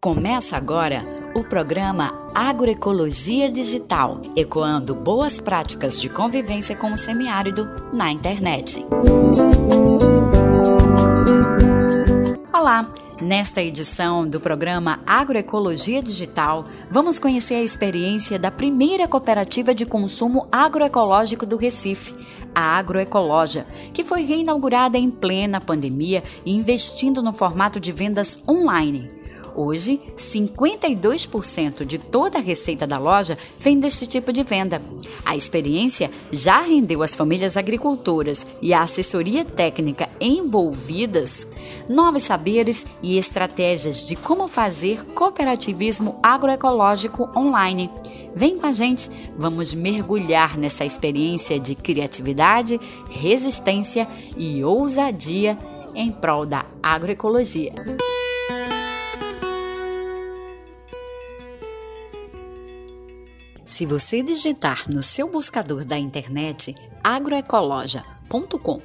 Começa agora o programa Agroecologia Digital, ecoando boas práticas de convivência com o semiárido na internet. Olá! Nesta edição do programa Agroecologia Digital, vamos conhecer a experiência da primeira cooperativa de consumo agroecológico do Recife, a Agroecologia, que foi reinaugurada em plena pandemia e investindo no formato de vendas online. Hoje, 52% de toda a receita da loja vem deste tipo de venda. A experiência já rendeu às famílias agricultoras e à assessoria técnica envolvidas novos saberes e estratégias de como fazer cooperativismo agroecológico online. Vem com a gente, vamos mergulhar nessa experiência de criatividade, resistência e ousadia em prol da agroecologia. Se você digitar no seu buscador da internet agroecologia.com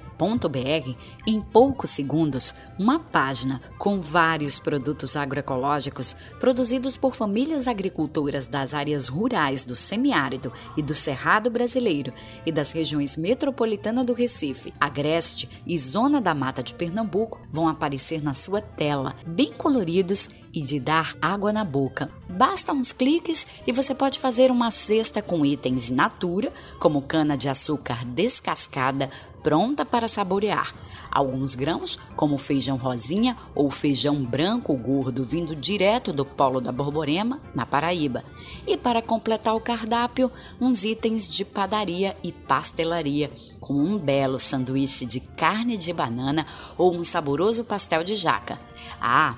em poucos segundos, uma página com vários produtos agroecológicos produzidos por famílias agricultoras das áreas rurais do semiárido e do Cerrado brasileiro e das regiões metropolitana do Recife, Agreste e Zona da Mata de Pernambuco vão aparecer na sua tela, bem coloridos e de dar água na boca. Basta uns cliques e você pode fazer uma cesta com itens natura, como cana de açúcar descascada, pronta para saborear. Alguns grãos, como feijão rosinha ou feijão branco gordo vindo direto do Polo da Borborema, na Paraíba. E para completar o cardápio, uns itens de padaria e pastelaria, como um belo sanduíche de carne de banana ou um saboroso pastel de jaca. Ah,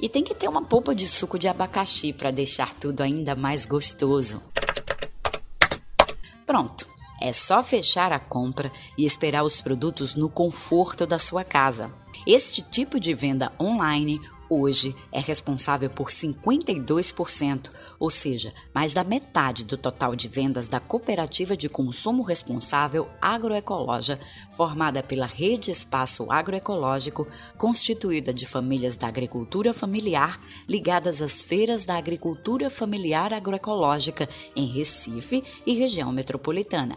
e tem que ter uma polpa de suco de abacaxi para deixar tudo ainda mais gostoso. Pronto! É só fechar a compra e esperar os produtos no conforto da sua casa. Este tipo de venda online hoje é responsável por 52%, ou seja, mais da metade do total de vendas da Cooperativa de Consumo Responsável Agroecológica, formada pela Rede Espaço Agroecológico, constituída de famílias da agricultura familiar ligadas às feiras da agricultura familiar agroecológica em Recife e região metropolitana.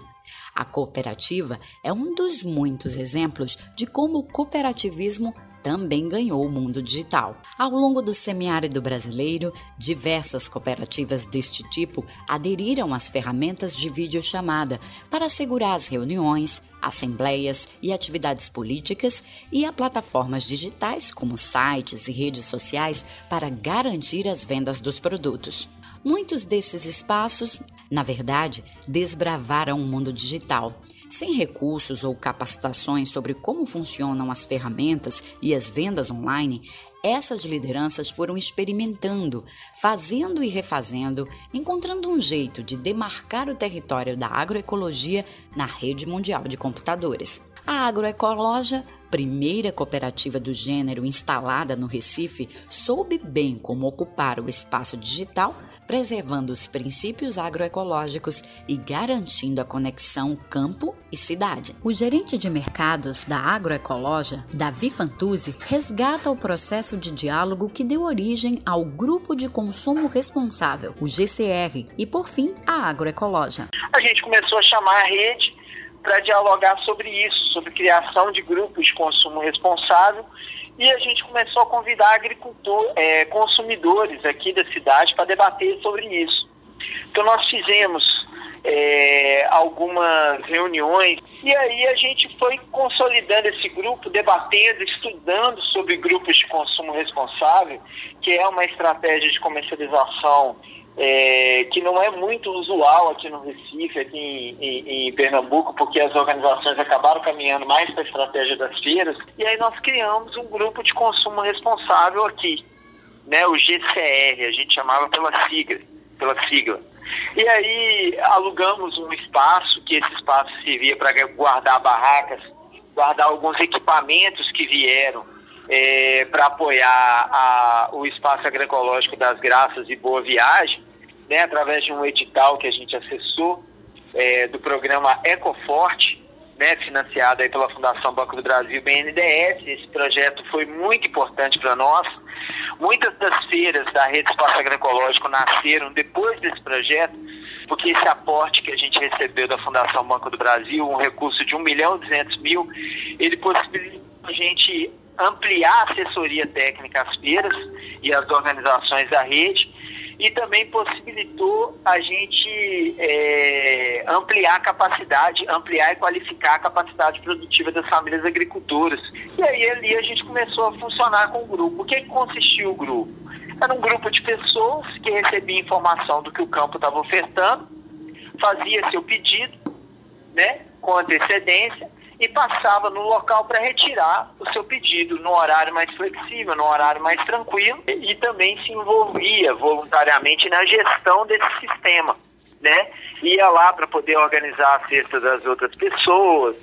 A cooperativa é um dos muitos exemplos de como o cooperativismo também ganhou o mundo digital. Ao longo do semiárido brasileiro, diversas cooperativas deste tipo aderiram às ferramentas de videochamada para assegurar as reuniões, assembleias e atividades políticas e a plataformas digitais como sites e redes sociais para garantir as vendas dos produtos. Muitos desses espaços, na verdade, desbravaram o mundo digital. Sem recursos ou capacitações sobre como funcionam as ferramentas e as vendas online, essas lideranças foram experimentando, fazendo e refazendo, encontrando um jeito de demarcar o território da agroecologia na rede mundial de computadores. A Agroecologia, primeira cooperativa do gênero instalada no Recife, soube bem como ocupar o espaço digital preservando os princípios agroecológicos e garantindo a conexão campo e cidade. O gerente de mercados da Agroecologia, Davi Fantuzzi, resgata o processo de diálogo que deu origem ao Grupo de Consumo Responsável, o GCR, e por fim, a Agroecologia. A gente começou a chamar a rede para dialogar sobre isso, sobre criação de grupos de consumo responsável e a gente começou a convidar agricultores, é, consumidores aqui da cidade para debater sobre isso. Então nós fizemos é, algumas reuniões e aí a gente foi consolidando esse grupo, debatendo, estudando sobre grupos de consumo responsável, que é uma estratégia de comercialização é, que não é muito usual aqui no Recife, aqui em, em, em, Pernambuco, porque as organizações acabaram caminhando mais para a estratégia das feiras, e aí nós criamos um grupo de consumo responsável aqui, né, o GCR, a gente chamava pela sigla, pela sigla. E aí alugamos um espaço, que esse espaço servia para guardar barracas, guardar alguns equipamentos que vieram é, para apoiar a, o espaço agroecológico das Graças e Boa Viagem. Né, através de um edital que a gente acessou é, do programa Ecoforte, né, financiado aí pela Fundação Banco do Brasil BNDES. Esse projeto foi muito importante para nós. Muitas das feiras da Rede Espaço Agroecológico nasceram depois desse projeto, porque esse aporte que a gente recebeu da Fundação Banco do Brasil, um recurso de 1 milhão e 200 mil, ele possibilitou a gente ampliar a assessoria técnica às feiras e às organizações da rede e também possibilitou a gente é, ampliar a capacidade, ampliar e qualificar a capacidade produtiva das famílias agricultoras. E aí ali a gente começou a funcionar com o grupo. O que, que consistiu o grupo? Era um grupo de pessoas que recebia informação do que o campo estava ofertando, fazia seu pedido, né, com antecedência, e passava no local para retirar o seu pedido no horário mais flexível, no horário mais tranquilo e também se envolvia voluntariamente na gestão desse sistema, né? Ia lá para poder organizar a cesta das outras pessoas,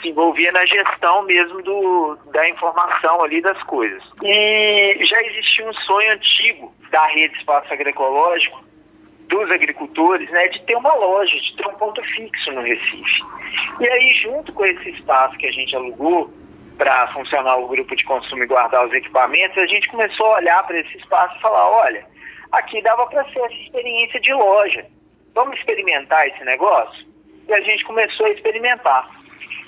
se envolvia na gestão mesmo do, da informação ali das coisas. E já existia um sonho antigo da rede espaço agroecológico dos agricultores, né, de ter uma loja, de ter um ponto fixo no Recife. E aí, junto com esse espaço que a gente alugou para funcionar o grupo de consumo e guardar os equipamentos, a gente começou a olhar para esse espaço e falar, olha, aqui dava para ser essa experiência de loja. Vamos experimentar esse negócio? E a gente começou a experimentar.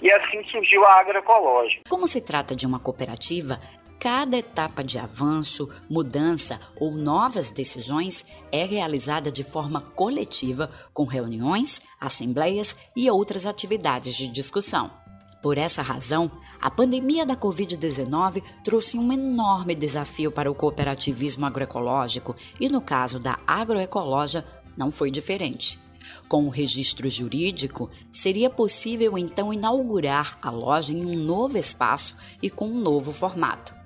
E assim surgiu a agroecológica. Como se trata de uma cooperativa, Cada etapa de avanço, mudança ou novas decisões é realizada de forma coletiva, com reuniões, assembleias e outras atividades de discussão. Por essa razão, a pandemia da Covid-19 trouxe um enorme desafio para o cooperativismo agroecológico e, no caso da agroecologia, não foi diferente. Com o registro jurídico, seria possível então inaugurar a loja em um novo espaço e com um novo formato.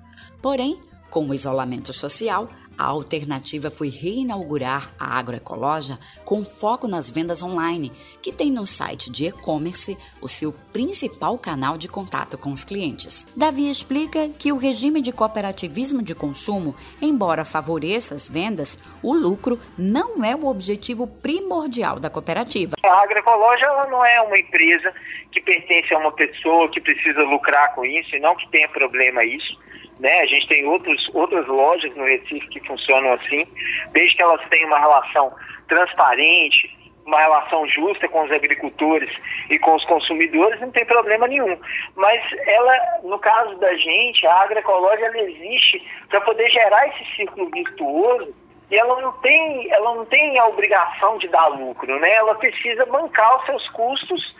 Porém, com o isolamento social, a alternativa foi reinaugurar a agroecologia com foco nas vendas online, que tem no site de e-commerce o seu principal canal de contato com os clientes. Davi explica que o regime de cooperativismo de consumo, embora favoreça as vendas, o lucro não é o objetivo primordial da cooperativa. A agroecologia não é uma empresa que pertence a uma pessoa que precisa lucrar com isso e não que tenha problema isso né? A gente tem outros, outras lojas no Recife que funcionam assim, desde que elas tenham uma relação transparente, uma relação justa com os agricultores e com os consumidores, não tem problema nenhum. Mas ela, no caso da gente, a agroecologia ela existe para poder gerar esse círculo virtuoso e ela não tem, ela não tem a obrigação de dar lucro, né? Ela precisa bancar os seus custos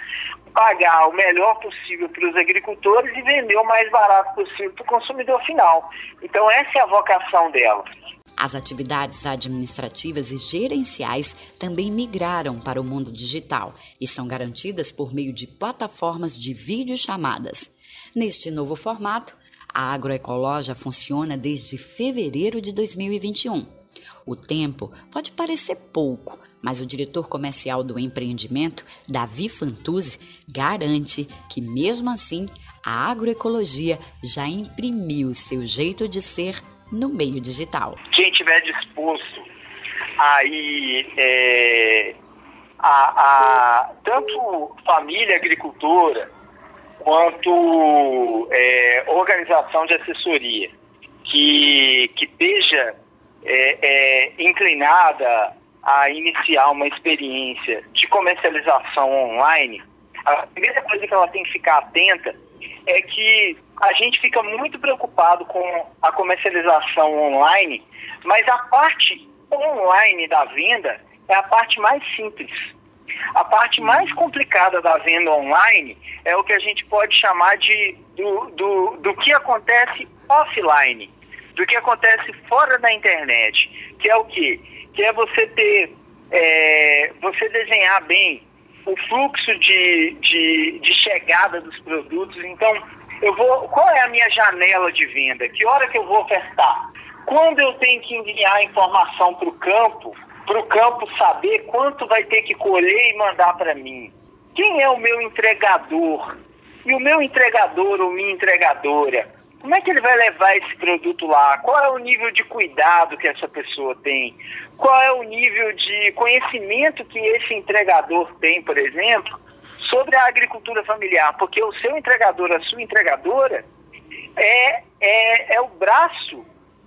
pagar o melhor possível para os agricultores e vender o mais barato possível para o consumidor final. Então, essa é a vocação dela. As atividades administrativas e gerenciais também migraram para o mundo digital e são garantidas por meio de plataformas de videochamadas. Neste novo formato, a agroecologia funciona desde fevereiro de 2021. O tempo pode parecer pouco, mas o diretor comercial do empreendimento, Davi Fantuzzi, garante que, mesmo assim, a agroecologia já imprimiu seu jeito de ser no meio digital. Quem estiver disposto a ir é, a, a, tanto família agricultora quanto é, organização de assessoria que, que esteja é, é inclinada a iniciar uma experiência de comercialização online, a primeira coisa que ela tem que ficar atenta é que a gente fica muito preocupado com a comercialização online, mas a parte online da venda é a parte mais simples. A parte mais complicada da venda online é o que a gente pode chamar de do, do, do que acontece offline, do que acontece fora da internet, que é o que? que é você ter, é, você desenhar bem o fluxo de, de, de chegada dos produtos. Então, eu vou, qual é a minha janela de venda? Que hora que eu vou ofertar? Quando eu tenho que enviar informação para o campo, para o campo saber quanto vai ter que colher e mandar para mim? Quem é o meu entregador? E o meu entregador ou minha entregadora? Como é que ele vai levar esse produto lá? Qual é o nível de cuidado que essa pessoa tem? Qual é o nível de conhecimento que esse entregador tem, por exemplo, sobre a agricultura familiar? Porque o seu entregador, a sua entregadora, é, é, é o braço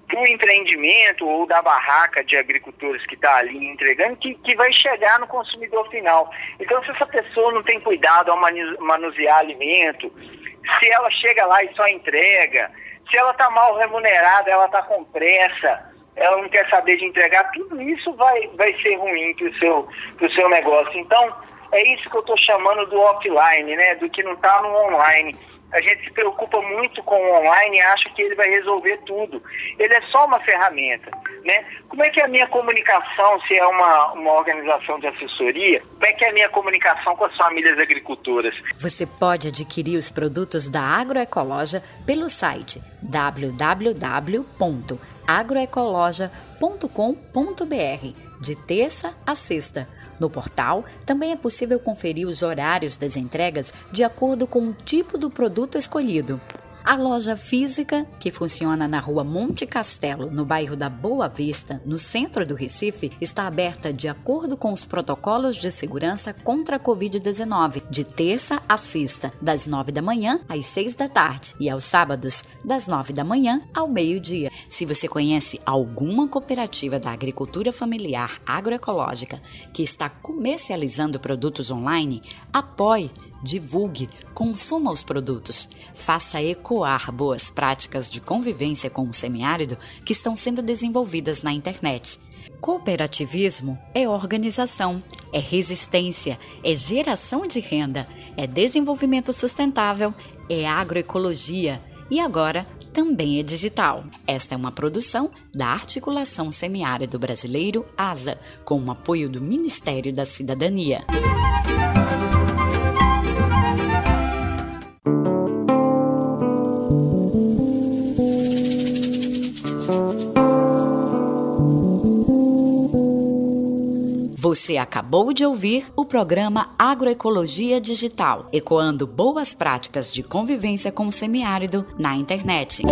do empreendimento ou da barraca de agricultores que está ali entregando, que, que vai chegar no consumidor final. Então, se essa pessoa não tem cuidado ao manusear alimento, se ela chega lá e só entrega, se ela está mal remunerada, ela está com pressa, ela não quer saber de entregar, tudo isso vai, vai ser ruim para o seu, seu negócio. Então, é isso que eu estou chamando do offline, né? Do que não está no online a gente se preocupa muito com o online e acha que ele vai resolver tudo. Ele é só uma ferramenta. Né? Como é que é a minha comunicação, se é uma, uma organização de assessoria, como é que é a minha comunicação com as famílias agricultoras? Você pode adquirir os produtos da Agroecologia pelo site www.agroecologia.com.br de terça a sexta. No portal, também é possível conferir os horários das entregas de acordo com o tipo do produto escolhido. A loja física, que funciona na rua Monte Castelo, no bairro da Boa Vista, no centro do Recife, está aberta de acordo com os protocolos de segurança contra a Covid-19, de terça a sexta, das nove da manhã às seis da tarde, e aos sábados, das nove da manhã ao meio-dia. Se você conhece alguma cooperativa da agricultura familiar agroecológica que está comercializando produtos online, apoie divulgue, consuma os produtos, faça ecoar boas práticas de convivência com o semiárido que estão sendo desenvolvidas na internet. Cooperativismo é organização, é resistência, é geração de renda, é desenvolvimento sustentável, é agroecologia e agora também é digital. Esta é uma produção da Articulação Semiárido Brasileiro, ASA, com o apoio do Ministério da Cidadania. Você acabou de ouvir o programa Agroecologia Digital, ecoando boas práticas de convivência com o semiárido na internet.